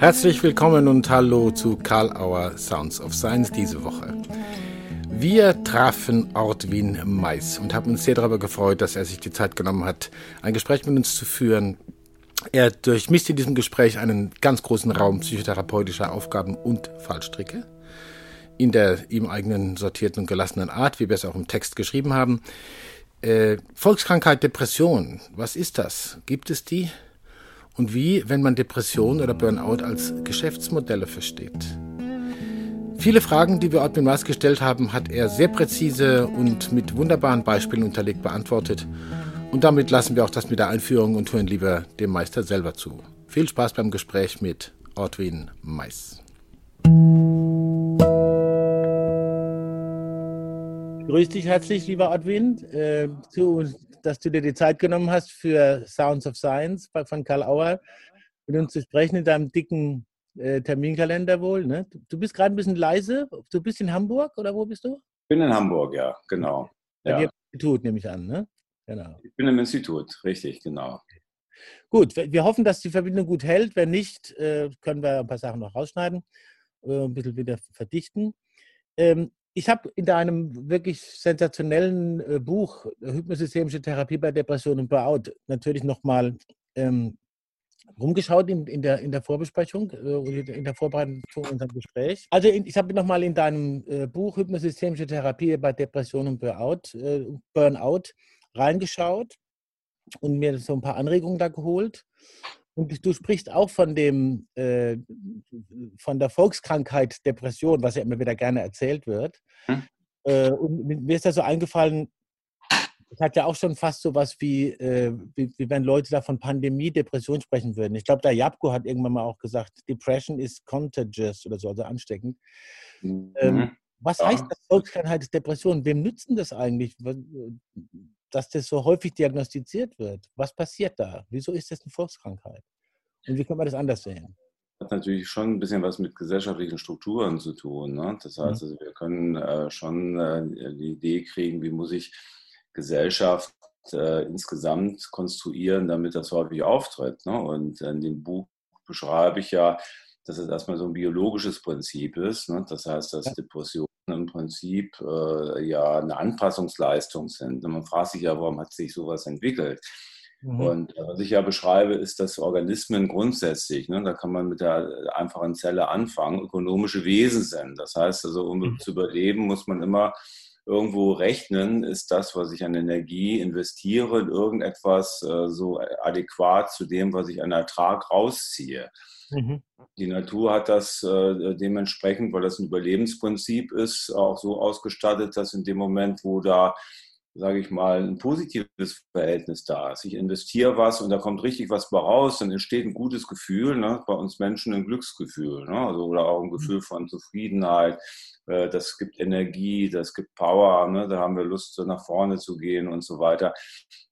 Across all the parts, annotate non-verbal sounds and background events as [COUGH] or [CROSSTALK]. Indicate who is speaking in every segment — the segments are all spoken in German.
Speaker 1: Herzlich willkommen und hallo zu Karl Auer Sounds of Science diese Woche. Wir trafen Ortwin Mais und haben uns sehr darüber gefreut, dass er sich die Zeit genommen hat, ein Gespräch mit uns zu führen. Er durchmisst in diesem Gespräch einen ganz großen Raum psychotherapeutischer Aufgaben und Fallstricke in der ihm eigenen sortierten und gelassenen Art, wie wir es auch im Text geschrieben haben. Äh, Volkskrankheit Depression, was ist das? Gibt es die? Und wie, wenn man Depression oder Burnout als Geschäftsmodelle versteht. Viele Fragen, die wir Ortwin Maas gestellt haben, hat er sehr präzise und mit wunderbaren Beispielen unterlegt beantwortet. Und damit lassen wir auch das mit der Einführung und hören lieber dem Meister selber zu. Viel Spaß beim Gespräch mit Ortwin Mais. Grüß dich herzlich, lieber Ortwin, äh, zu dass du dir die Zeit genommen hast für Sounds of Science von Karl Auer mit uns zu sprechen in deinem dicken äh, Terminkalender wohl. Ne? Du bist gerade ein bisschen leise. Du bist in Hamburg oder wo bist du?
Speaker 2: Ich bin in Hamburg, ja, genau.
Speaker 1: Ja. im Institut, nehme ich an, ne? Genau.
Speaker 2: Ich bin im Institut, richtig, genau.
Speaker 1: Gut, wir hoffen, dass die Verbindung gut hält. Wenn nicht, äh, können wir ein paar Sachen noch rausschneiden, äh, ein bisschen wieder verdichten. Ich habe in deinem wirklich sensationellen äh, Buch äh, Hypnosystemische Therapie bei Depression und Burnout natürlich nochmal ähm, rumgeschaut in, in, der, in der Vorbesprechung, äh, in der Vorbereitung zu unserem Gespräch. Also in, ich habe nochmal in deinem äh, Buch Hypnosystemische Therapie bei Depression und Burnout, äh, Burnout reingeschaut und mir so ein paar Anregungen da geholt. Und du sprichst auch von dem, äh, von der Volkskrankheit Depression, was ja immer wieder gerne erzählt wird. Hm. Äh, und mir ist da so eingefallen, es hat ja auch schon fast so was wie, äh, wie, wie, wenn Leute da von Pandemie, Depression sprechen würden. Ich glaube, der Japko hat irgendwann mal auch gesagt, Depression is contagious oder so, also ansteckend. Mhm. Ähm, was ja. heißt das Volkskrankheit Depression? Wem nützen das eigentlich? Dass das so häufig diagnostiziert wird. Was passiert da? Wieso ist das eine Volkskrankheit? Und wie kann man das anders sehen?
Speaker 2: Das hat natürlich schon ein bisschen was mit gesellschaftlichen Strukturen zu tun. Ne? Das mhm. heißt, also wir können äh, schon äh, die Idee kriegen, wie muss ich Gesellschaft äh, insgesamt konstruieren, damit das häufig auftritt. Ne? Und in dem Buch beschreibe ich ja, dass es erstmal so ein biologisches Prinzip ist. Ne? Das heißt, dass Depressionen im Prinzip äh, ja eine Anpassungsleistung sind. Und man fragt sich ja, warum hat sich sowas entwickelt? Mhm. Und äh, was ich ja beschreibe, ist, dass Organismen grundsätzlich, ne, da kann man mit der einfachen Zelle anfangen, ökonomische Wesen sind. Das heißt also, um mhm. zu überleben, muss man immer irgendwo rechnen, ist das, was ich an Energie investiere, in irgendetwas äh, so adäquat zu dem, was ich an Ertrag rausziehe. Mhm. Die Natur hat das äh, dementsprechend, weil das ein Überlebensprinzip ist, auch so ausgestattet, dass in dem Moment, wo da sage ich mal, ein positives Verhältnis da ist. Ich investiere was und da kommt richtig was bei raus, dann entsteht ein gutes Gefühl, ne? bei uns Menschen ein Glücksgefühl ne? also, oder auch ein mhm. Gefühl von Zufriedenheit. Äh, das gibt Energie, das gibt Power, ne? da haben wir Lust, nach vorne zu gehen und so weiter.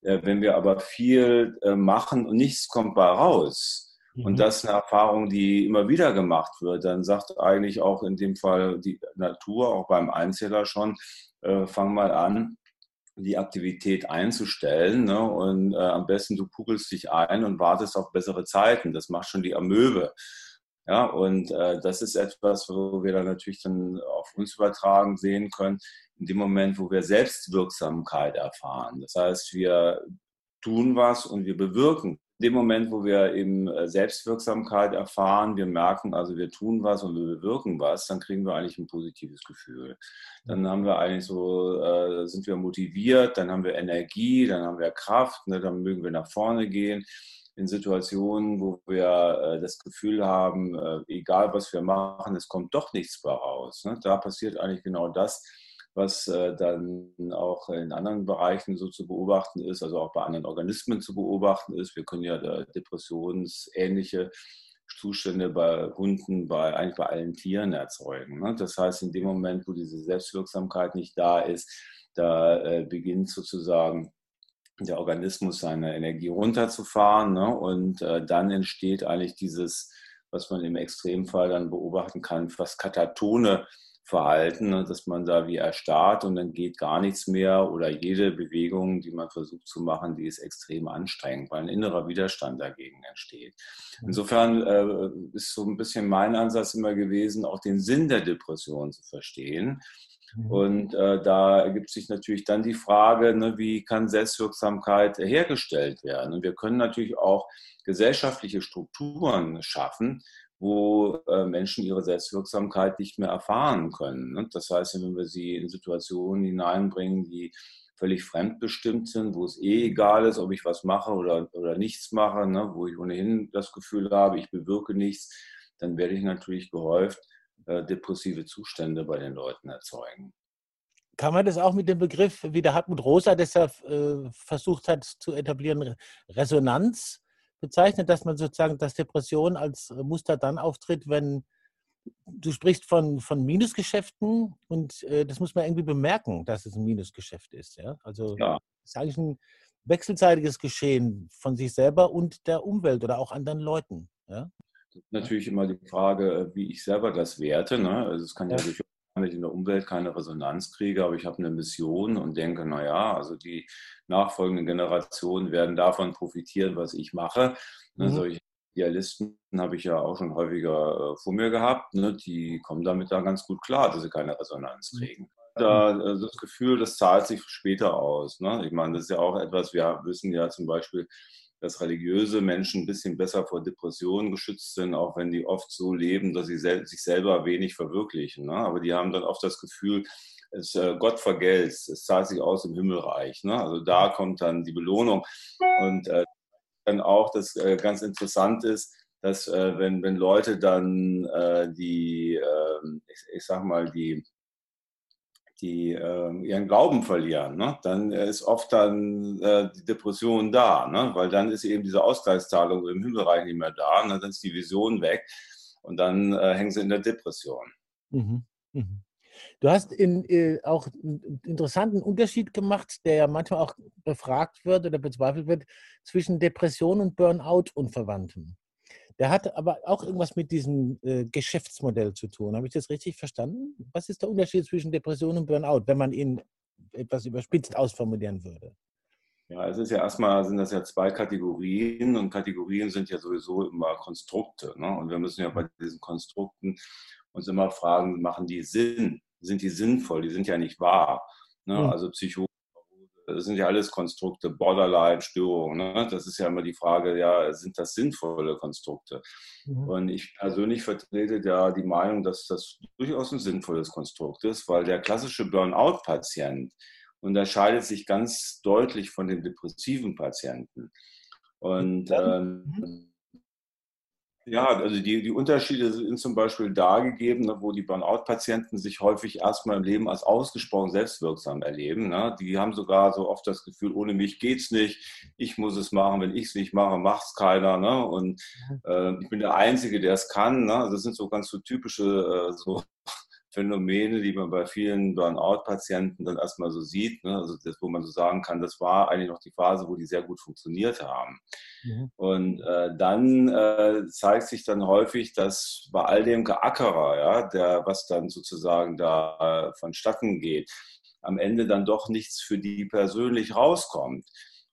Speaker 2: Äh, wenn wir aber viel äh, machen und nichts kommt bei raus, und mhm. das ist eine Erfahrung, die immer wieder gemacht wird. Dann sagt eigentlich auch in dem Fall die Natur, auch beim Einzeller schon, äh, fang mal an, die Aktivität einzustellen. Ne? Und äh, am besten du kugelst dich ein und wartest auf bessere Zeiten. Das macht schon die Amöbe. Ja, und äh, das ist etwas, wo wir dann natürlich dann auf uns übertragen sehen können, in dem Moment, wo wir Selbstwirksamkeit erfahren. Das heißt, wir tun was und wir bewirken dem Moment, wo wir eben äh, Selbstwirksamkeit erfahren, wir merken, also wir tun was und wir bewirken was, dann kriegen wir eigentlich ein positives Gefühl. Dann haben wir eigentlich so, äh, sind wir motiviert, dann haben wir Energie, dann haben wir Kraft, ne, dann mögen wir nach vorne gehen. In Situationen, wo wir äh, das Gefühl haben, egal was wir machen, es kommt doch nichts bei raus. Ne? Da passiert eigentlich genau das, was äh, dann auch in anderen Bereichen so zu beobachten ist, also auch bei anderen Organismen zu beobachten ist. Wir können ja depressionsähnliche Zustände bei Hunden, bei eigentlich bei allen Tieren erzeugen. Ne? Das heißt, in dem Moment, wo diese Selbstwirksamkeit nicht da ist, da äh, beginnt sozusagen der Organismus seine Energie runterzufahren ne? und äh, dann entsteht eigentlich dieses, was man im Extremfall dann beobachten kann, fast katatone Verhalten, ne, dass man da wie erstarrt und dann geht gar nichts mehr oder jede Bewegung, die man versucht zu machen, die ist extrem anstrengend, weil ein innerer Widerstand dagegen entsteht. Insofern äh, ist so ein bisschen mein Ansatz immer gewesen, auch den Sinn der Depression zu verstehen. Mhm. Und äh, da ergibt sich natürlich dann die Frage, ne, wie kann Selbstwirksamkeit hergestellt werden? Und wir können natürlich auch gesellschaftliche Strukturen schaffen, wo äh, Menschen ihre Selbstwirksamkeit nicht mehr erfahren können. Ne? Das heißt, wenn wir sie in Situationen hineinbringen, die völlig fremdbestimmt sind, wo es eh egal ist, ob ich was mache oder, oder nichts mache, ne? wo ich ohnehin das Gefühl habe, ich bewirke nichts, dann werde ich natürlich gehäuft äh, depressive Zustände bei den Leuten erzeugen.
Speaker 1: Kann man das auch mit dem Begriff, wie der Hartmut Rosa das ja äh, versucht hat zu etablieren, Resonanz bezeichnet, dass man sozusagen, dass Depression als Muster dann auftritt, wenn du sprichst von, von Minusgeschäften und äh, das muss man irgendwie bemerken, dass es ein Minusgeschäft ist. Ja? Also ja. das ist eigentlich ein wechselseitiges Geschehen von sich selber und der Umwelt oder auch anderen Leuten. Ja?
Speaker 2: Natürlich immer die Frage, wie ich selber das werte. Ne? Also es kann ja, ja durchaus ich in der Umwelt keine Resonanz kriege, aber ich habe eine Mission und denke, naja, also die nachfolgenden Generationen werden davon profitieren, was ich mache. Mhm. Solche Idealisten habe ich ja auch schon häufiger äh, vor mir gehabt. Ne? Die kommen damit da ganz gut klar, dass sie keine Resonanz mhm. kriegen. Da, äh, das Gefühl, das zahlt sich später aus. Ne? Ich meine, das ist ja auch etwas, wir wissen ja zum Beispiel, dass religiöse Menschen ein bisschen besser vor Depressionen geschützt sind, auch wenn die oft so leben, dass sie sel sich selber wenig verwirklichen. Ne? Aber die haben dann oft das Gefühl, es, äh, Gott vergelt, es zahlt sich aus im Himmelreich. Ne? Also da kommt dann die Belohnung. Und äh, dann auch, das äh, ganz interessant ist, dass äh, wenn, wenn Leute dann äh, die, ähm, ich, ich sag mal, die die äh, ihren Glauben verlieren, ne? dann ist oft dann äh, die Depression da, ne? weil dann ist eben diese Ausgleichszahlung im Himmelreich nicht mehr da, ne? dann ist die Vision weg und dann äh, hängen sie in der Depression. Mhm.
Speaker 1: Mhm. Du hast in, äh, auch einen interessanten Unterschied gemacht, der ja manchmal auch befragt wird oder bezweifelt wird, zwischen Depression und Burnout unverwandten. Der hat aber auch irgendwas mit diesem äh, Geschäftsmodell zu tun. Habe ich das richtig verstanden? Was ist der Unterschied zwischen Depression und Burnout, wenn man ihn etwas überspitzt ausformulieren würde?
Speaker 2: Ja, es ist ja erstmal, sind das ja zwei Kategorien und Kategorien sind ja sowieso immer Konstrukte. Ne? Und wir müssen ja bei diesen Konstrukten uns immer fragen, machen die Sinn? Sind die sinnvoll? Die sind ja nicht wahr. Ne? Mhm. Also Psycho das sind ja alles Konstrukte, Borderline-Störungen. Ne? Das ist ja immer die Frage, ja, sind das sinnvolle Konstrukte? Mhm. Und ich persönlich vertrete da die Meinung, dass das durchaus ein sinnvolles Konstrukt ist, weil der klassische Burnout-Patient unterscheidet sich ganz deutlich von dem depressiven Patienten. Und ähm, mhm. Ja, also die, die Unterschiede sind zum Beispiel da gegeben, ne, wo die Burnout-Patienten sich häufig erstmal im Leben als ausgesprochen selbstwirksam erleben. Ne? Die haben sogar so oft das Gefühl, ohne mich geht's nicht, ich muss es machen, wenn ich es nicht mache, macht es keiner. Ne? Und äh, ich bin der Einzige, der es kann. Ne? Also das sind so ganz so typische äh, so Phänomene, die man bei vielen Burnout-Patienten dann erstmal so sieht, ne? also das, wo man so sagen kann, das war eigentlich noch die Phase, wo die sehr gut funktioniert haben. Mhm. Und äh, dann äh, zeigt sich dann häufig, dass bei all dem Geackerer, ja, der, was dann sozusagen da äh, vonstatten geht, am Ende dann doch nichts für die persönlich rauskommt.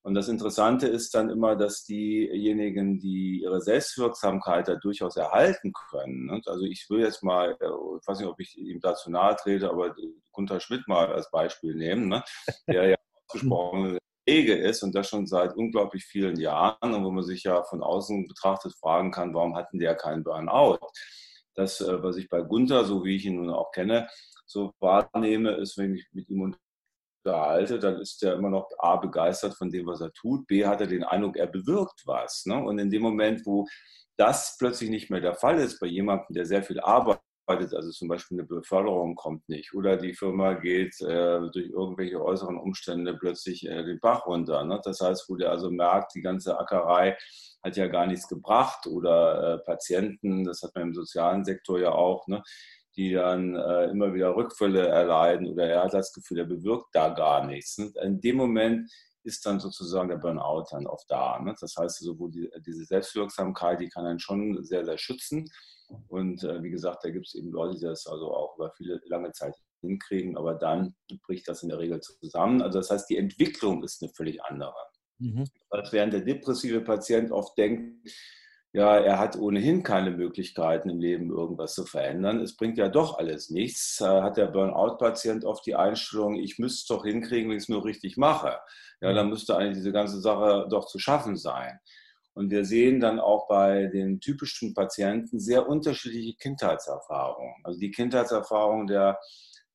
Speaker 2: Und das Interessante ist dann immer, dass diejenigen, die ihre Selbstwirksamkeit da durchaus erhalten können. Ne? Also ich will jetzt mal, äh, ich weiß nicht, ob ich ihm dazu nahe trete, aber Gunther Schmidt mal als Beispiel nehmen, ne? [LAUGHS] der ja ausgesprochen Wege ist und das schon seit unglaublich vielen Jahren und wo man sich ja von außen betrachtet fragen kann, warum hatten der keinen Burnout? Das, äh, was ich bei Gunther, so wie ich ihn nun auch kenne, so wahrnehme, ist, wenn ich mit ihm unterhalte, dann ist er immer noch A, begeistert von dem, was er tut, B, hat er den Eindruck, er bewirkt was. Ne? Und in dem Moment, wo das plötzlich nicht mehr der Fall ist, bei jemandem, der sehr viel arbeitet, also zum Beispiel eine Beförderung kommt nicht oder die Firma geht äh, durch irgendwelche äußeren Umstände plötzlich äh, den Bach runter. Ne? Das heißt, wo der also merkt, die ganze Ackerei hat ja gar nichts gebracht oder äh, Patienten, das hat man im sozialen Sektor ja auch, ne? Die dann äh, immer wieder Rückfälle erleiden oder er hat das Gefühl, er bewirkt da gar nichts. Und in dem Moment ist dann sozusagen der Burnout dann oft da. Ne? Das heißt, wo die, diese Selbstwirksamkeit, die kann einen schon sehr, sehr schützen. Und äh, wie gesagt, da gibt es eben Leute, die das also auch über viele lange Zeit hinkriegen, aber dann bricht das in der Regel zusammen. Also das heißt, die Entwicklung ist eine völlig andere. Mhm. Als während der depressive Patient oft denkt, ja, er hat ohnehin keine Möglichkeiten im Leben irgendwas zu verändern. Es bringt ja doch alles nichts. Hat der Burnout-Patient oft die Einstellung, ich müsste es doch hinkriegen, wenn ich es nur richtig mache. Ja, dann müsste eigentlich diese ganze Sache doch zu schaffen sein. Und wir sehen dann auch bei den typischen Patienten sehr unterschiedliche Kindheitserfahrungen. Also die Kindheitserfahrung der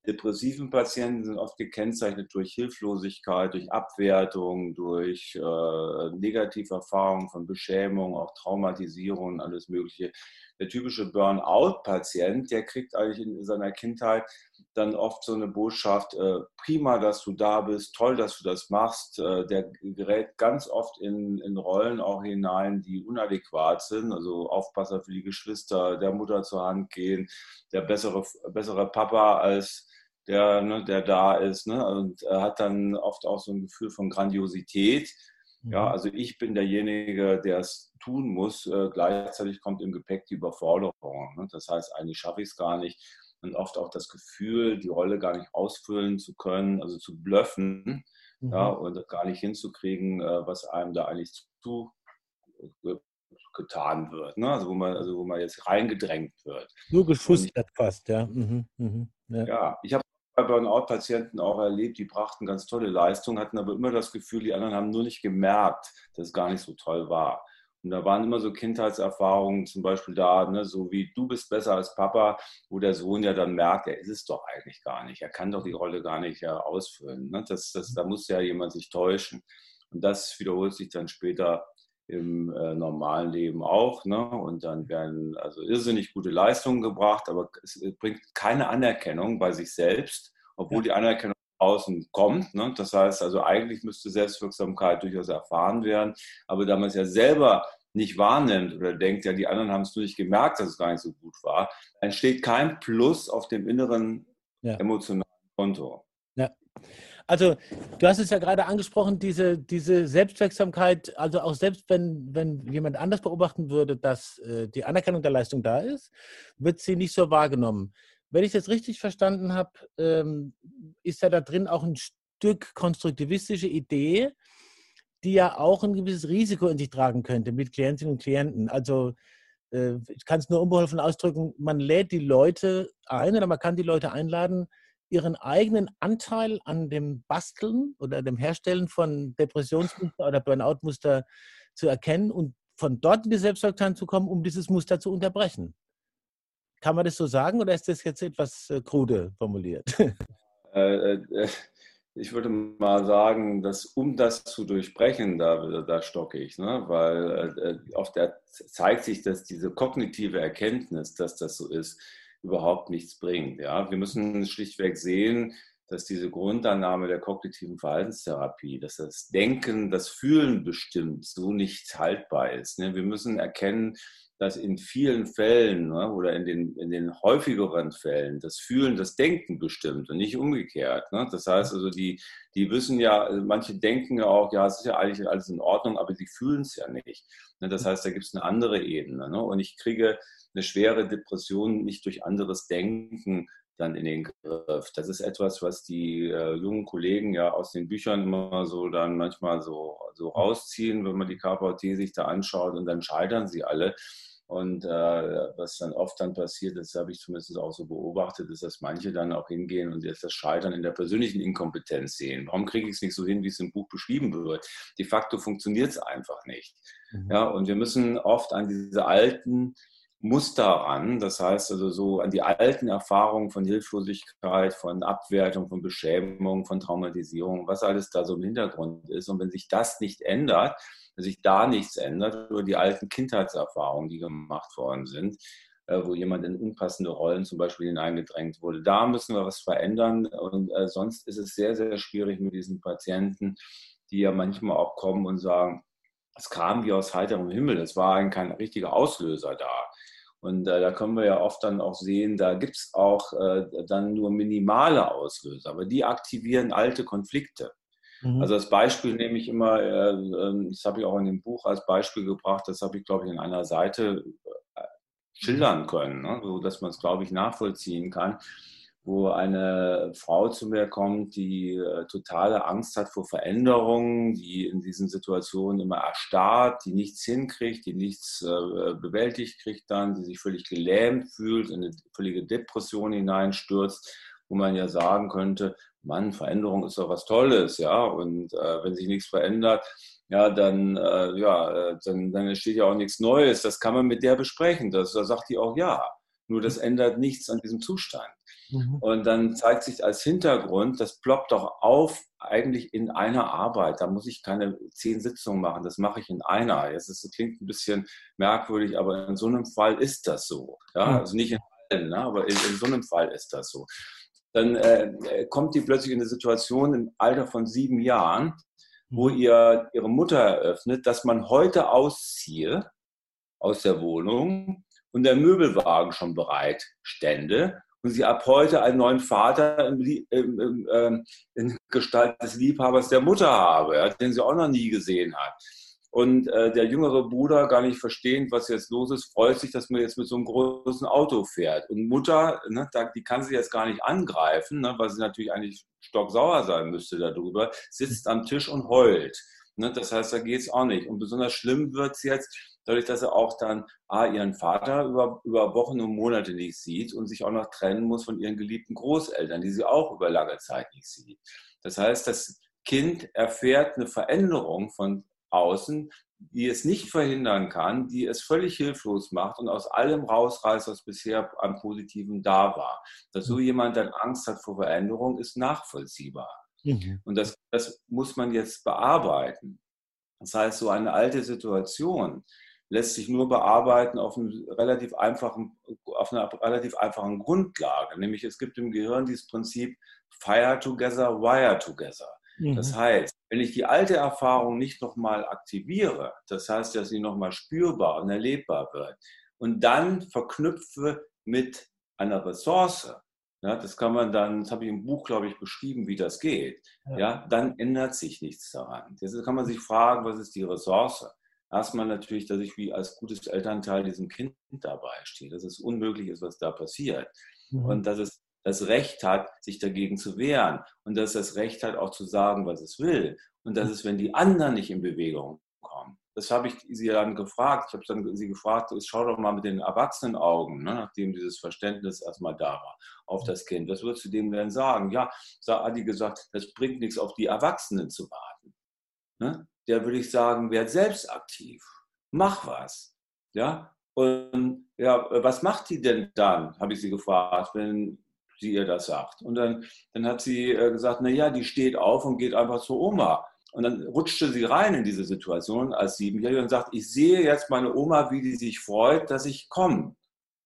Speaker 2: depressiven Patienten sind oft gekennzeichnet durch Hilflosigkeit, durch Abwertung, durch äh, Negativerfahrungen von Beschämung, auch Traumatisierung alles Mögliche. Der typische Burnout-Patient, der kriegt eigentlich in seiner Kindheit dann oft so eine Botschaft, äh, prima, dass du da bist, toll, dass du das machst. Äh, der gerät ganz oft in, in Rollen auch hinein, die unadäquat sind, also Aufpasser für die Geschwister, der Mutter zur Hand gehen, der bessere, bessere Papa als der, ne, der da ist. Ne? Und er hat dann oft auch so ein Gefühl von Grandiosität. Ja, mhm. also ich bin derjenige, der es tun muss. Äh, gleichzeitig kommt im Gepäck die Überforderung. Ne? Das heißt, eigentlich schaffe ich es gar nicht. Und oft auch das Gefühl, die Rolle gar nicht ausfüllen zu können, also zu blöffen mhm. ja, und gar nicht hinzukriegen, äh, was einem da eigentlich zu äh, getan wird. Ne? Also, wo man, also wo man jetzt reingedrängt wird.
Speaker 1: Nur geschustert fast, ja. Mhm. Mhm.
Speaker 2: ja. Ja, ich habe bei Burnout-Patienten auch erlebt, die brachten ganz tolle Leistungen, hatten aber immer das Gefühl, die anderen haben nur nicht gemerkt, dass es gar nicht so toll war. Und da waren immer so Kindheitserfahrungen, zum Beispiel da, ne, so wie du bist besser als Papa, wo der Sohn ja dann merkt, er ist es doch eigentlich gar nicht. Er kann doch die Rolle gar nicht ja, ausfüllen. Ne? Das, das, da muss ja jemand sich täuschen. Und das wiederholt sich dann später im äh, normalen Leben auch. Ne? Und dann werden also irrsinnig gute Leistungen gebracht, aber es bringt keine Anerkennung bei sich selbst, obwohl ja. die Anerkennung außen kommt. Ne? Das heißt also, eigentlich müsste Selbstwirksamkeit durchaus erfahren werden, aber da man es ja selber nicht wahrnimmt oder denkt, ja, die anderen haben es nur nicht gemerkt, dass es gar nicht so gut war, entsteht kein Plus auf dem inneren ja. emotionalen Konto.
Speaker 1: Ja. Also, du hast es ja gerade angesprochen, diese, diese Selbstwirksamkeit, also auch selbst wenn, wenn jemand anders beobachten würde, dass äh, die Anerkennung der Leistung da ist, wird sie nicht so wahrgenommen. Wenn ich das richtig verstanden habe, ähm, ist ja da drin auch ein Stück konstruktivistische Idee, die ja auch ein gewisses Risiko in sich tragen könnte mit Klientinnen und Klienten. Also äh, ich kann es nur unbeholfen ausdrücken, man lädt die Leute ein oder man kann die Leute einladen, ihren eigenen Anteil an dem Basteln oder dem Herstellen von Depressionsmuster oder Burnout-Muster zu erkennen und von dort in die Selbstwirksamkeit zu kommen, um dieses Muster zu unterbrechen. Kann man das so sagen oder ist das jetzt etwas äh, krude formuliert?
Speaker 2: Äh, äh, ich würde mal sagen, dass um das zu durchbrechen, da, da stocke ich, ne? weil oft zeigt sich, dass diese kognitive Erkenntnis, dass das so ist, überhaupt nichts bringt. Ja? Wir müssen schlichtweg sehen, dass diese Grundannahme der kognitiven Verhaltenstherapie, dass das Denken, das Fühlen bestimmt, so nicht haltbar ist. Ne? Wir müssen erkennen, dass in vielen Fällen ne, oder in den, in den häufigeren Fällen das Fühlen das Denken bestimmt und nicht umgekehrt. Ne? Das heißt also, die, die wissen ja, manche denken ja auch, ja, es ist ja eigentlich alles in Ordnung, aber sie fühlen es ja nicht. Das heißt, da gibt es eine andere Ebene. Ne? Und ich kriege eine schwere Depression nicht durch anderes Denken dann in den Griff. Das ist etwas, was die äh, jungen Kollegen ja aus den Büchern immer so dann manchmal so, so rausziehen, wenn man die KVT sich da anschaut und dann scheitern sie alle. Und äh, was dann oft dann passiert, das habe ich zumindest auch so beobachtet, ist, dass manche dann auch hingehen und jetzt das Scheitern in der persönlichen Inkompetenz sehen. Warum kriege ich es nicht so hin, wie es im Buch beschrieben wird? De facto funktioniert es einfach nicht. Mhm. Ja, und wir müssen oft an diese alten Muster ran. Das heißt also so an die alten Erfahrungen von Hilflosigkeit, von Abwertung, von Beschämung, von Traumatisierung, was alles da so im Hintergrund ist. Und wenn sich das nicht ändert, wenn sich da nichts ändert, über die alten Kindheitserfahrungen, die gemacht worden sind, äh, wo jemand in unpassende Rollen zum Beispiel hineingedrängt wurde, da müssen wir was verändern. Und äh, sonst ist es sehr, sehr schwierig mit diesen Patienten, die ja manchmal auch kommen und sagen, es kam wie aus heiterem Himmel, es war kein richtiger Auslöser da. Und äh, da können wir ja oft dann auch sehen, da gibt es auch äh, dann nur minimale Auslöser, aber die aktivieren alte Konflikte. Mhm. Also als Beispiel nehme ich immer, äh, ähm, das habe ich auch in dem Buch als Beispiel gebracht, das habe ich, glaube ich, in einer Seite äh, schildern können, ne? so dass man es, glaube ich, nachvollziehen kann wo eine Frau zu mir kommt, die äh, totale Angst hat vor Veränderungen, die in diesen Situationen immer erstarrt, die nichts hinkriegt, die nichts äh, bewältigt kriegt dann, die sich völlig gelähmt fühlt, in eine völlige Depression hineinstürzt, wo man ja sagen könnte, Mann, Veränderung ist doch was Tolles, ja, und äh, wenn sich nichts verändert, ja, dann, äh, ja, äh, dann, dann entsteht ja auch nichts Neues. Das kann man mit der besprechen. Das, da sagt die auch ja. Nur das ändert nichts an diesem Zustand. Mhm. Und dann zeigt sich als Hintergrund, das ploppt doch auf eigentlich in einer Arbeit. Da muss ich keine zehn Sitzungen machen, das mache ich in einer. Jetzt ist, das klingt ein bisschen merkwürdig, aber in so einem Fall ist das so. Ja? Mhm. Also nicht in allen, ne? aber in, in, so einem Fall ist das so. Dann äh, kommt die plötzlich in eine Situation im Alter von sieben Jahren, wo mhm. ihr ihre Mutter eröffnet, dass man heute ausziehe aus der Wohnung und der Möbelwagen schon bereit stände und sie ab heute einen neuen Vater in, in, ähm, in Gestalt des Liebhabers der Mutter habe, den sie auch noch nie gesehen hat. Und äh, der jüngere Bruder, gar nicht verstehend, was jetzt los ist, freut sich, dass man jetzt mit so einem großen Auto fährt. Und Mutter, ne, die kann sie jetzt gar nicht angreifen, ne, weil sie natürlich eigentlich stocksauer sein müsste darüber, sitzt am Tisch und heult. Ne, das heißt, da geht es auch nicht. Und besonders schlimm wird es jetzt, dadurch, dass er auch dann A, ihren Vater über, über Wochen und Monate nicht sieht und sich auch noch trennen muss von ihren geliebten Großeltern, die sie auch über lange Zeit nicht sieht. Das heißt, das Kind erfährt eine Veränderung von außen, die es nicht verhindern kann, die es völlig hilflos macht und aus allem rausreißt, was bisher am Positiven da war. Dass so jemand dann Angst hat vor Veränderung, ist nachvollziehbar. Mhm. Und das, das muss man jetzt bearbeiten. Das heißt, so eine alte Situation, lässt sich nur bearbeiten auf, einem relativ einfachen, auf einer relativ einfachen Grundlage. Nämlich es gibt im Gehirn dieses Prinzip Fire Together, Wire Together. Mhm. Das heißt, wenn ich die alte Erfahrung nicht nochmal aktiviere, das heißt, dass sie nochmal spürbar und erlebbar wird, und dann verknüpfe mit einer Ressource, ja, das kann man dann, das habe ich im Buch, glaube ich, beschrieben, wie das geht, ja. ja. dann ändert sich nichts daran. Jetzt kann man sich fragen, was ist die Ressource? erstmal natürlich, dass ich wie als gutes Elternteil diesem Kind dabei stehe, dass es unmöglich ist, was da passiert. Mhm. Und dass es das Recht hat, sich dagegen zu wehren. Und dass es das Recht hat, auch zu sagen, was es will. Und dass es, wenn die anderen nicht in Bewegung kommen, das habe ich sie dann gefragt. Ich habe dann sie gefragt, schau doch mal mit den Erwachsenenaugen, ne, nachdem dieses Verständnis erstmal da war, auf das Kind. Was würdest du dem denn sagen? Ja, da hat die gesagt, das bringt nichts, auf die Erwachsenen zu warten. Ne? der würde ich sagen, werd selbst aktiv. Mach was. Ja? Und ja, was macht die denn dann, habe ich sie gefragt, wenn sie ihr das sagt. Und dann, dann hat sie äh, gesagt, naja, die steht auf und geht einfach zur Oma. Und dann rutschte sie rein in diese Situation als Siebenjährige und sagt, ich sehe jetzt meine Oma, wie die sich freut, dass ich komme.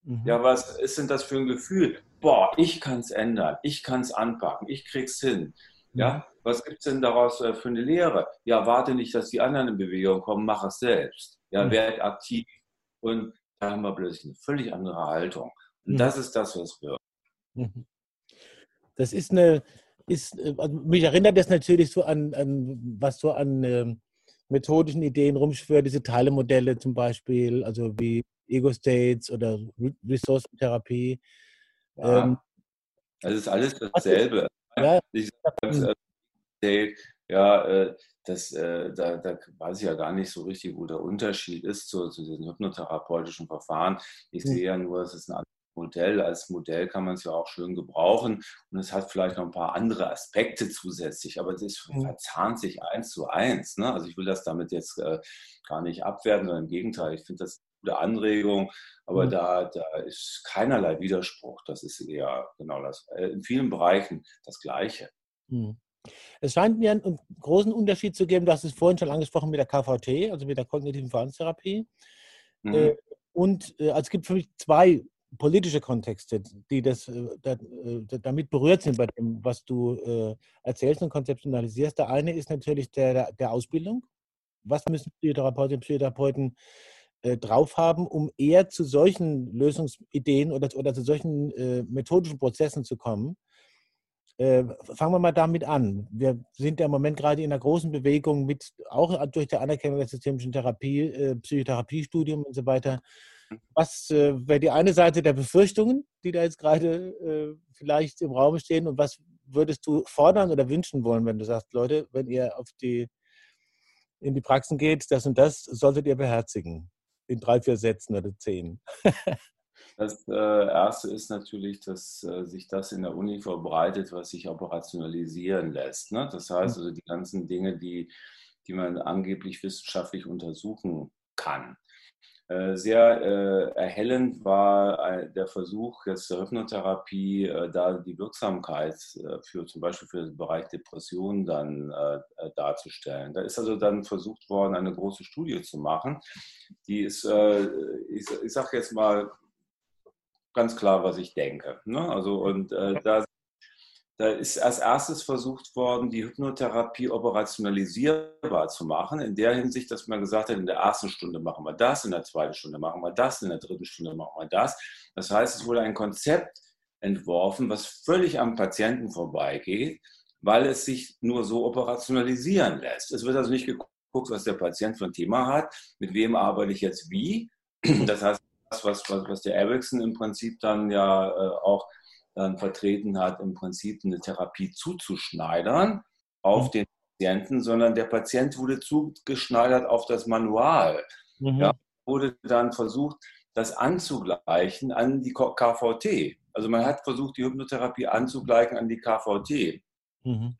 Speaker 2: Mhm. Ja, was ist denn das für ein Gefühl? Boah, ich kann es ändern, ich kann es anpacken, ich krieg's hin. Ja, was gibt es denn daraus äh, für eine Lehre? Ja, warte nicht, dass die anderen in Bewegung kommen, mach es selbst. Ja, mhm. werd aktiv. Und da haben wir plötzlich eine völlig andere Haltung. Und mhm. das ist das, was wir. Mhm.
Speaker 1: Das ist eine, ist, äh, also mich erinnert das natürlich so an, an was so an äh, methodischen Ideen rumschwört, diese Teilemodelle zum Beispiel, also wie Ego-States oder Ressourcentherapie.
Speaker 2: Ja, ähm, das ist alles dasselbe. Ja, ich sage, Date, ja, äh, das, äh, da, da, weiß ich ja gar nicht so richtig, wo der Unterschied ist zu, zu diesen hypnotherapeutischen Verfahren. Ich hm. sehe ja nur, es ist ein anderes Modell. Als Modell kann man es ja auch schön gebrauchen und es hat vielleicht noch ein paar andere Aspekte zusätzlich, aber es hm. verzahnt sich eins zu eins. Ne? Also ich will das damit jetzt äh, gar nicht abwerten, sondern im Gegenteil, ich finde das eine gute Anregung, aber mhm. da, da ist keinerlei Widerspruch. Das ist eher genau das, äh, in vielen Bereichen das Gleiche. Mhm.
Speaker 1: Es scheint mir einen großen Unterschied zu geben, du hast es vorhin schon angesprochen mit der KVT, also mit der kognitiven Verhaltenstherapie. Mhm. Äh, und äh, also es gibt für mich zwei politische Kontexte, die das, äh, damit berührt sind bei dem, was du erzählst und konzeptionalisierst. Der eine ist natürlich der, der Ausbildung. Was müssen Psychotherapeutinnen und Psychotherapeuten drauf haben, um eher zu solchen Lösungsideen oder, oder zu solchen methodischen Prozessen zu kommen? Äh, fangen wir mal damit an. Wir sind ja im Moment gerade in einer großen Bewegung mit, auch durch die Anerkennung der systemischen Therapie, äh, Psychotherapiestudium und so weiter. Was äh, wäre die eine Seite der Befürchtungen, die da jetzt gerade äh, vielleicht im Raum stehen und was würdest du fordern oder wünschen wollen, wenn du sagst, Leute, wenn ihr auf die, in die Praxen geht, das und das solltet ihr beherzigen? In drei, vier Sätzen oder zehn. [LAUGHS]
Speaker 2: Das äh, Erste ist natürlich, dass äh, sich das in der Uni verbreitet, was sich operationalisieren lässt. Ne? Das heißt also die ganzen Dinge, die, die man angeblich wissenschaftlich untersuchen kann. Äh, sehr äh, erhellend war äh, der Versuch jetzt der Hypnotherapie, da die Wirksamkeit für zum Beispiel für den Bereich Depression dann darzustellen. Da ist also dann versucht worden, eine große Studie zu machen. Die ist, ich, ich sage jetzt mal ganz klar, was ich denke. Ne? Also, und äh, da, da ist als erstes versucht worden, die Hypnotherapie operationalisierbar zu machen, in der Hinsicht, dass man gesagt hat, in der ersten Stunde machen wir das, in der zweiten Stunde machen wir das, in der dritten Stunde machen wir das. Das heißt, es wurde ein Konzept entworfen, was völlig am Patienten vorbeigeht, weil es sich nur so operationalisieren lässt. Es wird also nicht geguckt, was der Patient für ein Thema hat, mit wem arbeite ich jetzt wie. Das heißt, was, was, was der Ericsson im Prinzip dann ja äh, auch dann vertreten hat, im Prinzip eine Therapie zuzuschneidern auf mhm. den Patienten, sondern der Patient wurde zugeschneidert auf das Manual. Mhm. Ja, wurde dann versucht, das anzugleichen an die KVT. Also man hat versucht, die Hypnotherapie anzugleichen an die KVT. Mhm.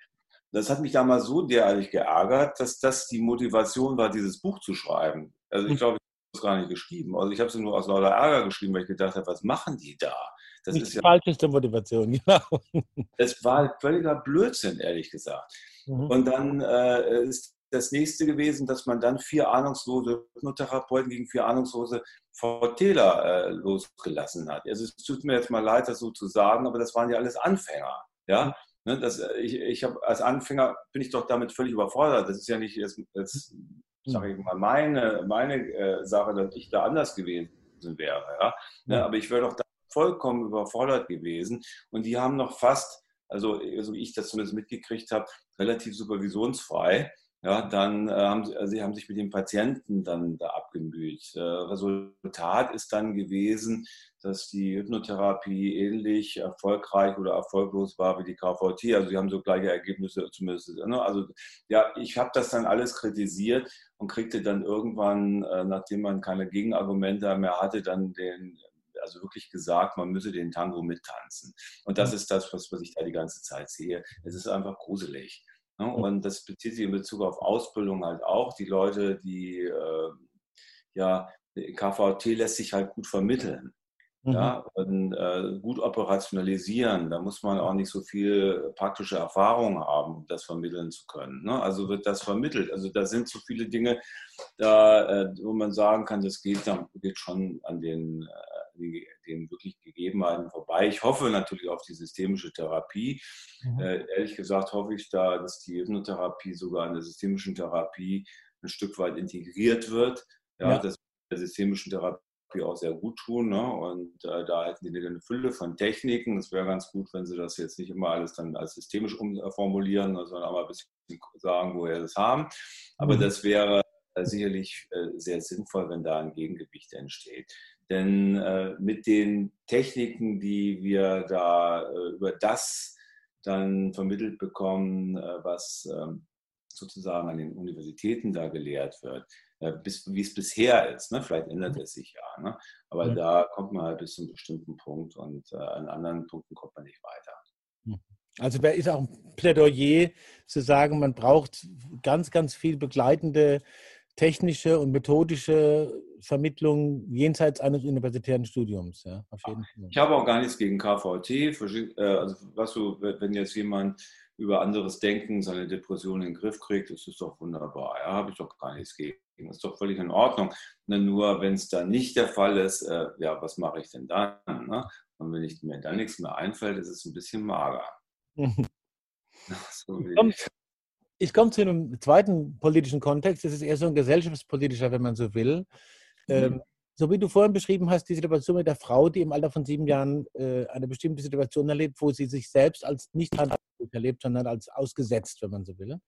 Speaker 2: Das hat mich damals so derartig geärgert, dass das die Motivation war, dieses Buch zu schreiben. Also ich mhm. Gar nicht geschrieben. Also ich habe es nur aus lauter Ärger geschrieben, weil ich gedacht habe, was machen die da?
Speaker 1: Das Nicht ist ja falscheste Motivation, [LAUGHS] genau.
Speaker 2: Es war völliger Blödsinn, ehrlich gesagt. Mhm. Und dann äh, ist das nächste gewesen, dass man dann vier ahnungslose Hypnotherapeuten gegen vier ahnungslose VTler äh, losgelassen hat. Also es tut mir jetzt mal leid, das so zu sagen, aber das waren ja alles Anfänger. Ja, ne, das, ich, ich habe als Anfänger bin ich doch damit völlig überfordert. Das ist ja nicht jetzt, jetzt sage ich mal, meine, meine äh, Sache, dass ich da anders gewesen wäre. Ja? Ne, aber ich wäre doch da vollkommen überfordert gewesen. Und die haben noch fast, also so wie ich das zumindest mitgekriegt habe, relativ supervisionsfrei ja, dann äh, haben sie, also sie haben sich mit dem Patienten dann da abgemüht. Äh, Resultat ist dann gewesen, dass die Hypnotherapie ähnlich erfolgreich oder erfolglos war wie die KVT. Also sie haben so gleiche Ergebnisse zumindest. Ne? Also ja, ich habe das dann alles kritisiert und kriegte dann irgendwann, äh, nachdem man keine Gegenargumente mehr hatte, dann den also wirklich gesagt, man müsse den Tango mittanzen. Und das mhm. ist das, was, was ich da die ganze Zeit sehe. Es ist einfach gruselig. Ne? Und das bezieht sich in Bezug auf Ausbildung halt auch. Die Leute, die, äh, ja, KVT lässt sich halt gut vermitteln. Mhm. Ja, und äh, gut operationalisieren. Da muss man auch nicht so viel praktische Erfahrung haben, um das vermitteln zu können. Ne? Also wird das vermittelt. Also da sind so viele Dinge, da, äh, wo man sagen kann, das geht, geht schon an den, äh, den wirklich Gegebenheiten vorbei. Ich hoffe natürlich auf die systemische Therapie. Mhm. Äh, ehrlich gesagt hoffe ich da, dass die Hypnotherapie sogar in der systemischen Therapie ein Stück weit integriert wird. Ja, ja. dass der systemischen Therapie auch sehr gut tun. Ne? Und äh, da hätten die eine Fülle von Techniken. Es wäre ganz gut, wenn sie das jetzt nicht immer alles dann als systemisch umformulieren, sondern auch mal ein bisschen sagen, woher sie es haben. Aber mhm. das wäre äh, sicherlich äh, sehr sinnvoll, wenn da ein Gegengewicht entsteht. Denn äh, mit den Techniken, die wir da äh, über das dann vermittelt bekommen, äh, was ähm, sozusagen an den Universitäten da gelehrt wird, äh, bis, wie es bisher ist. Ne? Vielleicht ändert es sich ja. Ne? Aber mhm. da kommt man halt bis zu einem bestimmten Punkt und äh, an anderen Punkten kommt man nicht weiter.
Speaker 1: Mhm. Also da ist auch ein Plädoyer zu sagen, man braucht ganz, ganz viel begleitende technische und methodische Vermittlung jenseits eines universitären Studiums. Ja,
Speaker 2: ich habe auch gar nichts gegen KVT. Äh, also, was du, wenn jetzt jemand über anderes Denken seine Depression in den Griff kriegt, das ist doch wunderbar. Ja, habe ich doch gar nichts gegen. Das ist doch völlig in Ordnung. Nur wenn es dann nicht der Fall ist, äh, ja, was mache ich denn dann? Ne? Und wenn ich, mir dann nichts mehr einfällt, ist es ein bisschen mager. [LAUGHS] [LAUGHS]
Speaker 1: so ich komme zu einem zweiten politischen Kontext. Das ist eher so ein gesellschaftspolitischer, wenn man so will. Mhm. Ähm, so wie du vorhin beschrieben hast, die Situation mit der Frau, die im Alter von sieben Jahren äh, eine bestimmte Situation erlebt, wo sie sich selbst als nicht erlebt, sondern als ausgesetzt, wenn man so will.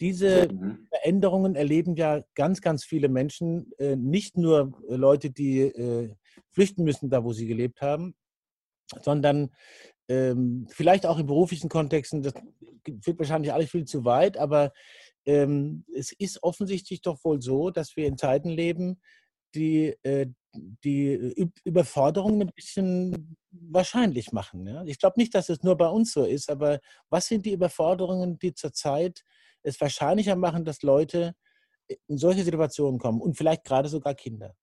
Speaker 1: Diese mhm. Veränderungen erleben ja ganz, ganz viele Menschen, äh, nicht nur Leute, die äh, flüchten müssen, da wo sie gelebt haben, sondern ähm, vielleicht auch in beruflichen Kontexten, das führt wahrscheinlich alles viel zu weit, aber ähm, es ist offensichtlich doch wohl so, dass wir in Zeiten leben, die äh, die Überforderung ein bisschen wahrscheinlich machen. Ja? Ich glaube nicht, dass es nur bei uns so ist, aber was sind die Überforderungen, die zurzeit es wahrscheinlicher machen, dass Leute in solche Situationen kommen und vielleicht gerade sogar Kinder?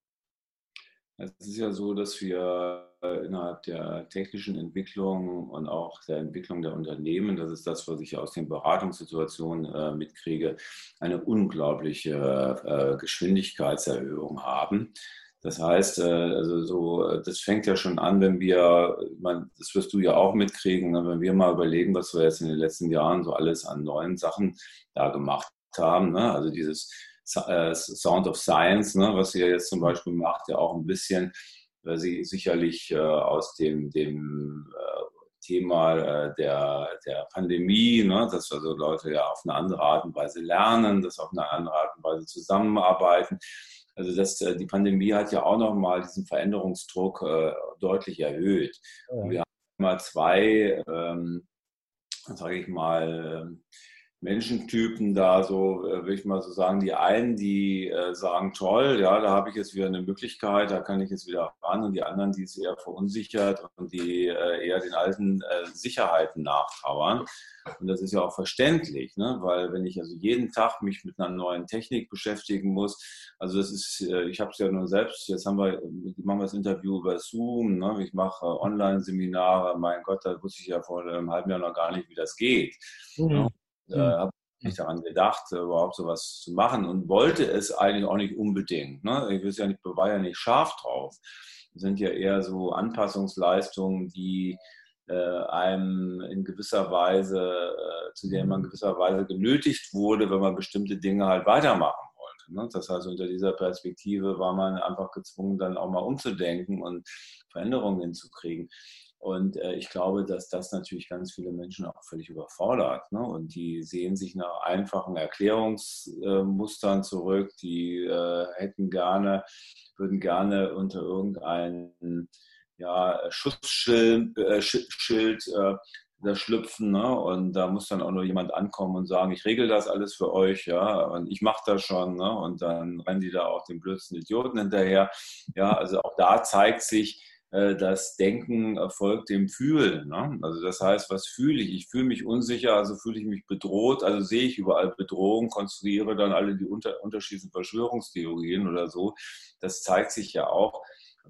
Speaker 2: Es ist ja so, dass wir innerhalb der technischen Entwicklung und auch der Entwicklung der Unternehmen, das ist das, was ich aus den Beratungssituationen äh, mitkriege, eine unglaubliche äh, Geschwindigkeitserhöhung haben. Das heißt, äh, also so, das fängt ja schon an, wenn wir, man, das wirst du ja auch mitkriegen, ne, wenn wir mal überlegen, was wir jetzt in den letzten Jahren so alles an neuen Sachen da gemacht haben. Ne? Also dieses äh, Sound of Science, ne, was ihr jetzt zum Beispiel macht, ja auch ein bisschen, weil sie sicherlich äh, aus dem, dem äh, Thema äh, der, der Pandemie, ne, dass also Leute ja auf eine andere Art und Weise lernen, dass auf eine andere Art und Weise zusammenarbeiten. Also das, äh, die Pandemie hat ja auch nochmal diesen Veränderungsdruck äh, deutlich erhöht. Ja. Wir haben mal zwei, ähm, sage ich mal, ähm, Menschentypen da so, äh, will ich mal so sagen, die einen, die äh, sagen, toll, ja, da habe ich jetzt wieder eine Möglichkeit, da kann ich jetzt wieder ran und die anderen, die es eher verunsichert und die äh, eher den alten äh, Sicherheiten nachtrauern. Und das ist ja auch verständlich, ne? weil wenn ich also jeden Tag mich mit einer neuen Technik beschäftigen muss, also das ist, äh, ich habe es ja nur selbst, jetzt haben wir, machen wir das Interview über Zoom, ne? ich mache Online-Seminare, mein Gott, da wusste ich ja vor einem halben Jahr noch gar nicht, wie das geht. Mhm. Ne? Äh, hm. habe nicht daran gedacht, äh, überhaupt sowas zu machen und wollte es eigentlich auch nicht unbedingt. Ne? Ich will ja nicht, war ja nicht scharf drauf. Das sind ja eher so Anpassungsleistungen, die äh, einem in gewisser Weise, äh, zu denen man in gewisser Weise genötigt wurde, wenn man bestimmte Dinge halt weitermachen wollte. Ne? Das heißt, unter dieser Perspektive war man einfach gezwungen, dann auch mal umzudenken und Veränderungen hinzukriegen. Und äh, ich glaube, dass das natürlich ganz viele Menschen auch völlig überfordert. Ne? Und die sehen sich nach einfachen Erklärungsmustern äh, zurück. Die äh, hätten gerne, würden gerne unter irgendein ja, Schutzschild äh, Schild, äh, da schlüpfen. Ne? Und da muss dann auch nur jemand ankommen und sagen, ich regel das alles für euch, ja, und ich mache das schon. Ne? Und dann rennen die da auch den blödsten Idioten hinterher. Ja, also auch da zeigt sich, das Denken erfolgt dem Fühlen. Ne? Also das heißt, was fühle ich? Ich fühle mich unsicher, also fühle ich mich bedroht, also sehe ich überall Bedrohung, konstruiere dann alle die unter unterschiedlichen Verschwörungstheorien oder so. Das zeigt sich ja auch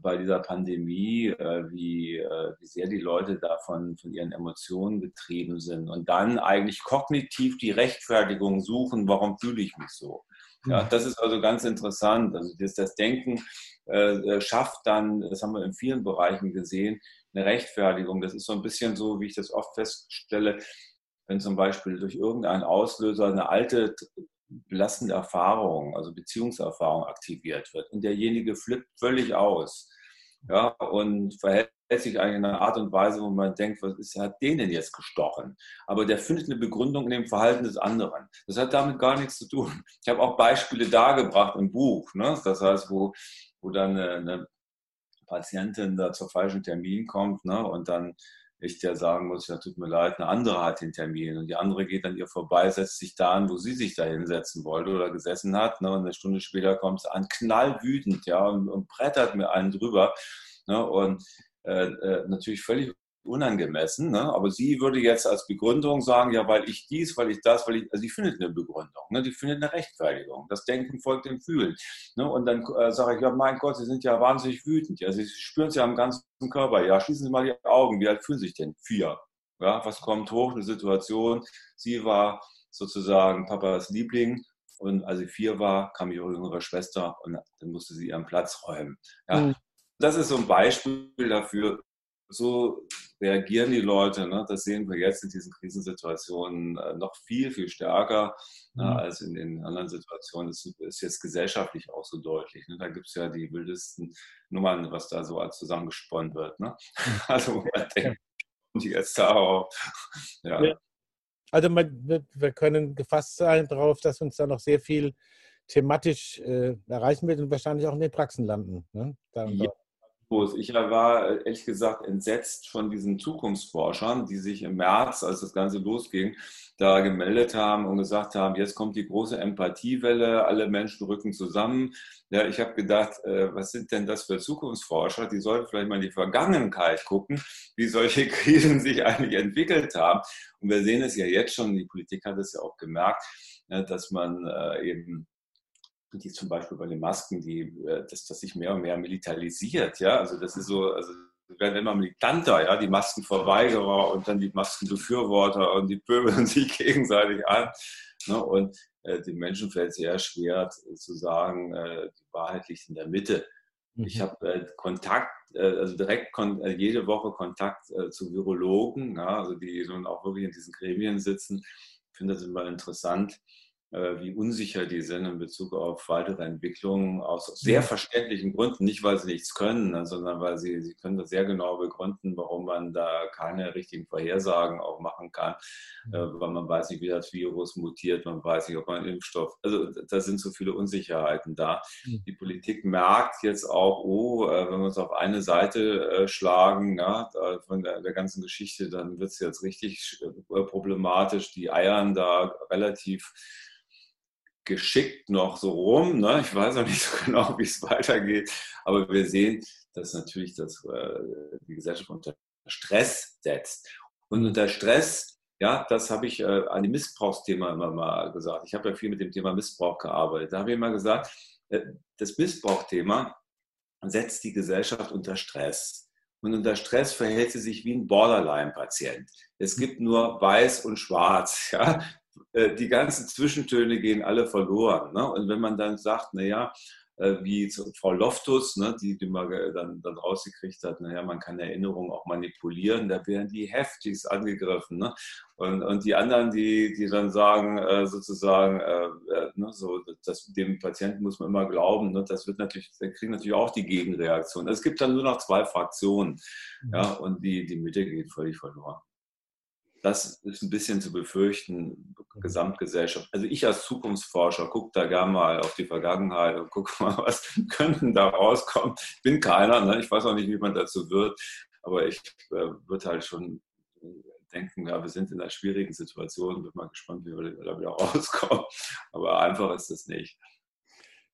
Speaker 2: bei dieser Pandemie, äh, wie, äh, wie sehr die Leute davon von ihren Emotionen getrieben sind und dann eigentlich kognitiv die Rechtfertigung suchen, warum fühle ich mich so. Ja, das ist also ganz interessant. Also das, das Denken äh, äh, schafft dann, das haben wir in vielen Bereichen gesehen, eine Rechtfertigung. Das ist so ein bisschen so, wie ich das oft feststelle, wenn zum Beispiel durch irgendeinen Auslöser eine alte belastende Erfahrung, also Beziehungserfahrung aktiviert wird und derjenige flippt völlig aus ja, und verhält sich eigentlich in einer Art und Weise, wo man denkt, was ist, hat den denn jetzt gestochen? Aber der findet eine Begründung in dem Verhalten des anderen. Das hat damit gar nichts zu tun. Ich habe auch Beispiele dargebracht im Buch. Ne? Das heißt, wo, wo dann eine, eine Patientin da zur falschen Termin kommt ne? und dann ich der sagen muss, ja, tut mir leid, eine andere hat den Termin und die andere geht an ihr vorbei, setzt sich da an, wo sie sich da hinsetzen wollte oder gesessen hat. Ne? Und eine Stunde später kommt sie an, knallwütend, ja, und, und brettert mir einen drüber. Ne? Und äh, äh, natürlich völlig unangemessen, ne? aber sie würde jetzt als Begründung sagen, ja, weil ich dies, weil ich das, weil ich, also sie findet eine Begründung, ne? die findet eine Rechtfertigung. Das Denken folgt dem Fühlen. Ne? Und dann äh, sage ich, ja, mein Gott, Sie sind ja wahnsinnig wütend. Ja, Sie spüren es ja am ganzen Körper. Ja, schließen Sie mal die Augen. Wie alt fühlen Sie sich denn? Vier. Ja, was kommt hoch? Eine Situation. Sie war sozusagen Papas Liebling und als sie vier war, kam ihre jüngere Schwester und dann musste sie ihren Platz räumen. Ja, mhm das ist so ein Beispiel dafür, so reagieren die Leute. Ne? Das sehen wir jetzt in diesen Krisensituationen äh, noch viel, viel stärker ne, mhm. äh, als in den anderen Situationen. Das ist jetzt gesellschaftlich auch so deutlich. Ne? Da gibt es ja die wildesten Nummern, was da so zusammengesponnen wird. Ne? [LAUGHS] Also man denkt, [LAUGHS] die jetzt da auch. [LAUGHS] Ja.
Speaker 1: ja. Also man, wir können gefasst sein darauf, dass uns da noch sehr viel thematisch äh, erreichen wird und wahrscheinlich auch in den Praxen landen. Ne?
Speaker 2: Ja. Ich war ehrlich gesagt entsetzt von diesen Zukunftsforschern, die sich im März, als das Ganze losging, da gemeldet haben und gesagt haben, jetzt kommt die große Empathiewelle, alle Menschen rücken zusammen. Ja, ich habe gedacht, äh, was sind denn das für Zukunftsforscher? Die sollten vielleicht mal in die Vergangenheit gucken, wie solche [LAUGHS] Krisen sich eigentlich entwickelt haben. Und wir sehen es ja jetzt schon, die Politik hat es ja auch gemerkt, dass man äh, die zum Beispiel bei den Masken, die, äh, dass das sich mehr und mehr militarisiert, ja, also das ist so, also werden immer militanter, ja, die Maskenverweigerer und dann die Maskenbefürworter und die pöbeln [LAUGHS] sich gegenseitig an. Ne? Und äh, den Menschen fällt es sehr schwer zu sagen, äh, die Wahrheit liegt in der Mitte. Mhm. Ich habe äh, Kontakt, äh, also direkt kon äh, jede Woche Kontakt zu Virologen, ja, also die nun auch wirklich in diesen Gremien sitzen. Ich finde das immer interessant wie unsicher die sind in Bezug auf weitere Entwicklungen aus sehr verständlichen Gründen, nicht weil sie nichts können, ne, sondern weil sie, sie können das sehr genau begründen, warum man da keine richtigen Vorhersagen auch machen kann, äh, weil man weiß nicht, wie das Virus mutiert, man weiß nicht, ob man Impfstoff, also da sind so viele Unsicherheiten da. Die Politik merkt jetzt auch, oh, äh, wenn wir uns auf eine Seite schlagen, ja, von der, der ganzen Geschichte, dann wird es jetzt richtig problematisch. Die eiern da relativ geschickt noch so rum. Ne? Ich weiß auch nicht so [LAUGHS] genau, wie es weitergeht, aber wir sehen, dass natürlich das, äh, die Gesellschaft unter Stress setzt. Und unter Stress, ja, das habe ich äh, an dem Missbrauchsthema immer mal gesagt. Ich habe ja viel mit dem Thema Missbrauch gearbeitet. Da habe ich immer gesagt, äh, das Missbrauchthema setzt die Gesellschaft unter Stress. Und unter Stress verhält sie sich wie ein Borderline-Patient. Es gibt nur weiß und schwarz. [LAUGHS] Ja? Äh, die ganzen Zwischentöne gehen alle verloren. Ne? Und wenn man dann sagt, naja, äh, wie Frau Loftus, ne, die, die man dann, dann rausgekriegt hat, naja, man kann Erinnerungen auch manipulieren, da werden die heftigst angegriffen. Ne? Und, und die anderen, die, die dann sagen, äh, sozusagen, äh, ne, so, das, dem Patienten muss man immer glauben, ne? das wird natürlich, da kriegen natürlich auch die Gegenreaktion. Es gibt dann nur noch zwei Fraktionen, mhm. ja, und die, die Mitte geht völlig verloren das ist ein bisschen zu befürchten, Gesamtgesellschaft. Also ich als Zukunftsforscher gucke da gerne mal auf die Vergangenheit und gucke [LAUGHS] mal, was könnte da rauskommen. Ich bin keiner, ne? ich weiß auch nicht, wie man dazu wird, aber ich äh, würde halt schon denken, ja, wir sind in einer schwierigen Situation, bin mal gespannt, wie wir da wieder [LAUGHS] rauskommen. Aber einfach ist es nicht.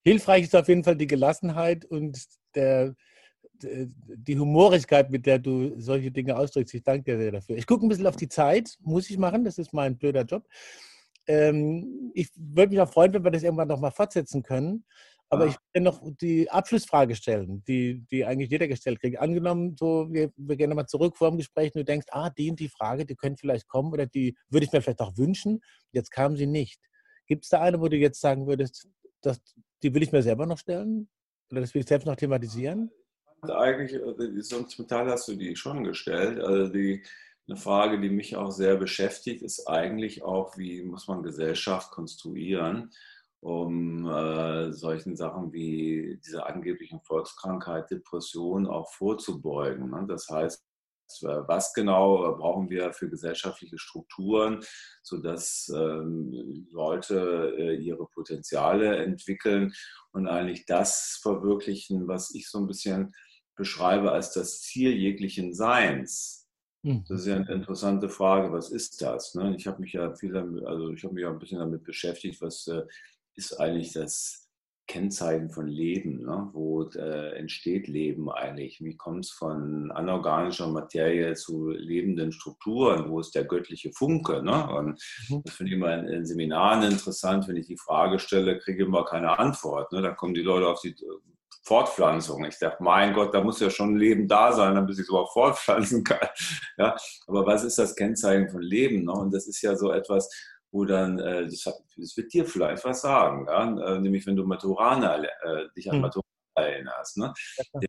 Speaker 1: Hilfreich ist auf jeden Fall die Gelassenheit und der die Humorigkeit, mit der du solche Dinge ausdrückst. Ich danke dir sehr dafür. Ich gucke ein bisschen auf die Zeit, muss ich machen, das ist mein blöder Job. Ähm, ich würde mich auch freuen, wenn wir das irgendwann nochmal fortsetzen können. Aber ah. ich will noch die Abschlussfrage stellen, die, die eigentlich jeder gestellt kriegt. Angenommen, so, wir, wir gehen nochmal zurück vor dem Gespräch und du denkst, ah, die und die Frage, die könnte vielleicht kommen oder die würde ich mir vielleicht auch wünschen. Jetzt kam sie nicht. Gibt es da eine, wo du jetzt sagen würdest, das, die will ich mir selber noch stellen? Oder das will ich selbst noch thematisieren?
Speaker 2: Eigentlich, äh, zum Teil hast du die schon gestellt. Also die, eine Frage, die mich auch sehr beschäftigt, ist eigentlich auch, wie muss man Gesellschaft konstruieren, um äh, solchen Sachen wie dieser angeblichen Volkskrankheit, Depression auch vorzubeugen. Ne? Das heißt, was genau brauchen wir für gesellschaftliche Strukturen, sodass ähm, Leute äh, ihre Potenziale entwickeln und eigentlich das verwirklichen, was ich so ein bisschen beschreibe als das Ziel jeglichen Seins. Hm. Das ist ja eine interessante Frage. Was ist das? Ne? Ich habe mich ja viel damit, also ich habe mich ja ein bisschen damit beschäftigt, was äh, ist eigentlich das Kennzeichen von Leben? Ne? Wo äh, entsteht Leben eigentlich? Wie kommt es von anorganischer Materie zu lebenden Strukturen? Wo ist der göttliche Funke? Ne? Und mhm. das finde ich immer in, in, Seminaren interessant. Wenn ich die Frage stelle, kriege ich immer keine Antwort. Da kommen die Leute auf die Fortpflanzung. Ich dachte, mein Gott, da muss ja schon Leben da sein, damit ich es überhaupt fortpflanzen [LAUGHS] kann. Ja, aber was ist das Kennzeichen von Leben? Ne? Und das ist ja so etwas, wo dann, äh, das, wird dir vielleicht was sagen, ja? Äh, nämlich wenn du Maturana, äh, dich an hm. Maturana erinnerst. Ne?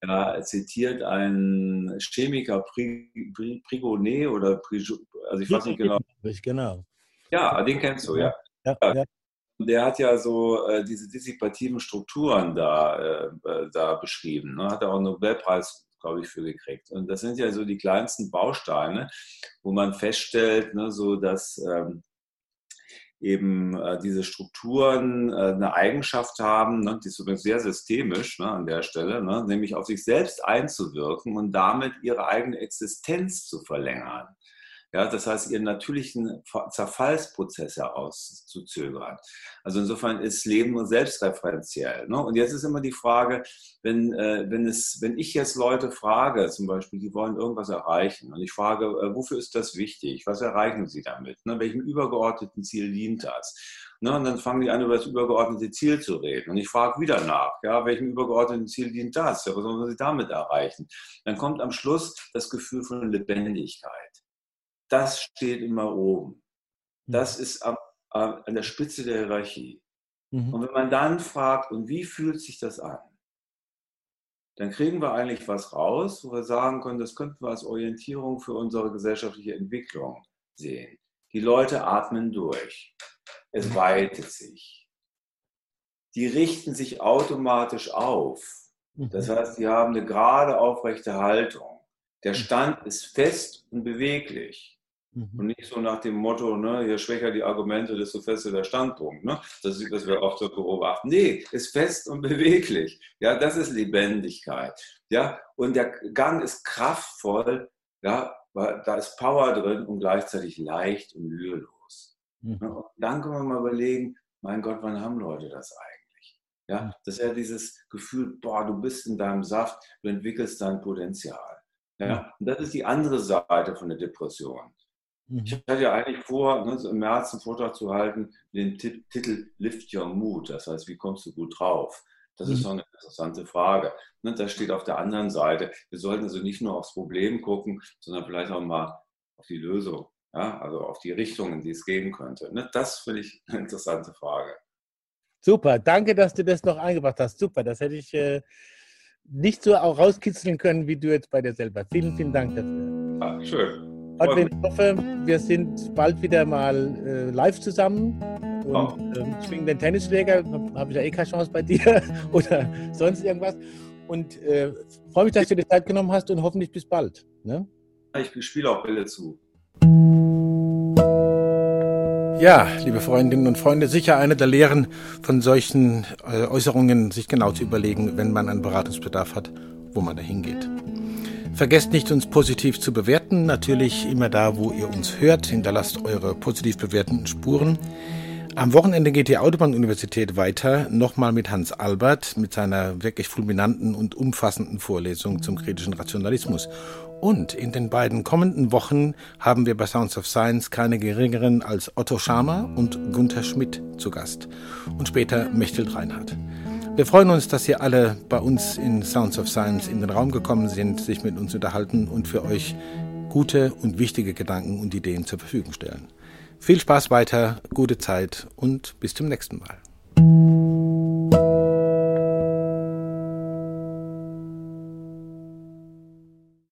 Speaker 2: Der zitiert einen Chemiker Prigonet oder Prigo, also ich weiß nicht genau.
Speaker 1: Genau.
Speaker 2: Ja, den kennst du, ja. ja, ja der hat ja so äh, diese dissipativen Strukturen da, äh, äh, da beschrieben. Ne? Hat er auch einen Nobelpreis, glaube ich, für gekriegt. Und das sind ja so die kleinsten Bausteine, wo man feststellt, ne, so dass ähm, eben äh, diese Strukturen äh, eine Eigenschaft haben, ne, die ist übrigens sehr systemisch ne, an der Stelle, ne, nämlich auf sich selbst einzuwirken und damit ihre eigene Existenz zu verlängern. Ja, das heißt, ihren natürlichen Zerfallsprozess herauszuzögern. Also insofern ist Leben nur selbstreferenziell. Ne? Und jetzt ist immer die Frage, wenn, äh, wenn, es, wenn ich jetzt Leute frage, zum Beispiel, die wollen irgendwas erreichen, und ich frage, äh, wofür ist das wichtig? Was erreichen sie damit? Ne? Welchem übergeordneten Ziel dient das? Ne, und dann fangen die an, über das übergeordnete Ziel zu reden. Und ich frage wieder nach, ja, welchem übergeordneten Ziel dient das? Ja, was sollen sie damit erreichen? Dann kommt am Schluss das Gefühl von Lebendigkeit das steht immer oben. Das ist am, an der Spitze der Hierarchie. Mhm. Und wenn man dann fragt, und wie fühlt sich das an? Dann kriegen wir eigentlich was raus, wo wir sagen können, das könnten wir als Orientierung für unsere gesellschaftliche Entwicklung sehen. Die Leute atmen durch. Es mhm. weitet sich. Die richten sich automatisch auf. Das mhm. heißt, die haben eine gerade aufrechte Haltung. Der Stand ist fest und beweglich. Mhm. Und nicht so nach dem Motto, ne, je schwächer die Argumente, desto fester der Standpunkt. Ne? Das ist, was wir oft so beobachten. Nee, ist fest und [LAUGHS] beweglich. Ja, das ist Lebendigkeit. Ja, und der Gang ist kraftvoll. Ja, weil da ist Power drin und gleichzeitig leicht und mühelos. Mhm. Und dann können wir mal überlegen, mein Gott, wann haben Leute das eigentlich? Ja, mhm. das ist ja dieses Gefühl, boah, du bist in deinem Saft, du entwickelst dein Potenzial. Ja, mhm. und das ist die andere Seite von der Depression. Ich mhm. hatte ja eigentlich vor, ne, im März einen Vortrag zu halten mit dem Titel Lift Your Mood. Das heißt, wie kommst du gut drauf? Das ist doch mhm. eine interessante Frage. Ne, das steht auf der anderen Seite. Wir sollten also nicht nur aufs Problem gucken, sondern vielleicht auch mal auf die Lösung. Ja? Also auf die Richtungen, die es geben könnte. Ne, das finde ich eine interessante Frage.
Speaker 1: Super, danke, dass du das noch eingebracht hast. Super, das hätte ich äh, nicht so auch rauskitzeln können, wie du jetzt bei dir selber. Vielen, vielen Dank dafür.
Speaker 2: Ah, schön.
Speaker 1: Godwin, ich hoffe, wir sind bald wieder mal äh, live zusammen. Und oh. ähm, schwingen den Tennisschläger, habe ich ja eh keine Chance bei dir [LAUGHS] oder sonst irgendwas. Und äh, freue mich, dass du dir Zeit genommen hast und hoffentlich bis bald. Ne?
Speaker 2: Ich spiele auch Bälle zu.
Speaker 1: Ja, liebe Freundinnen und Freunde, sicher eine der Lehren von solchen äh, Äußerungen, sich genau zu überlegen, wenn man einen Beratungsbedarf hat, wo man da hingeht. Vergesst nicht, uns positiv zu bewerten. Natürlich immer da, wo ihr uns hört. Hinterlasst eure positiv bewertenden Spuren. Am Wochenende geht die Autobahn-Universität weiter, nochmal mit Hans Albert, mit seiner wirklich fulminanten und umfassenden Vorlesung zum kritischen Rationalismus. Und in den beiden kommenden Wochen haben wir bei Sounds of Science keine geringeren als Otto Schama und Gunther Schmidt zu Gast. Und später Mechthild Reinhardt. Wir freuen uns, dass ihr alle bei uns in Sounds of Science in den Raum gekommen sind, sich mit uns unterhalten und für euch gute und wichtige Gedanken und Ideen zur Verfügung stellen. Viel Spaß weiter, gute Zeit und bis zum nächsten Mal.